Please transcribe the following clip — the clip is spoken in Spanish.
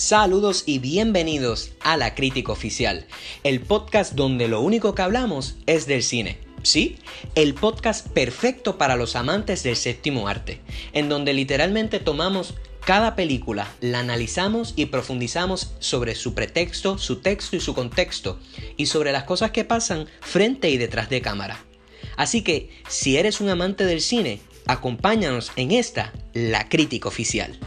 Saludos y bienvenidos a La Crítica Oficial, el podcast donde lo único que hablamos es del cine. Sí, el podcast perfecto para los amantes del séptimo arte, en donde literalmente tomamos cada película, la analizamos y profundizamos sobre su pretexto, su texto y su contexto, y sobre las cosas que pasan frente y detrás de cámara. Así que, si eres un amante del cine, acompáñanos en esta, la crítica oficial.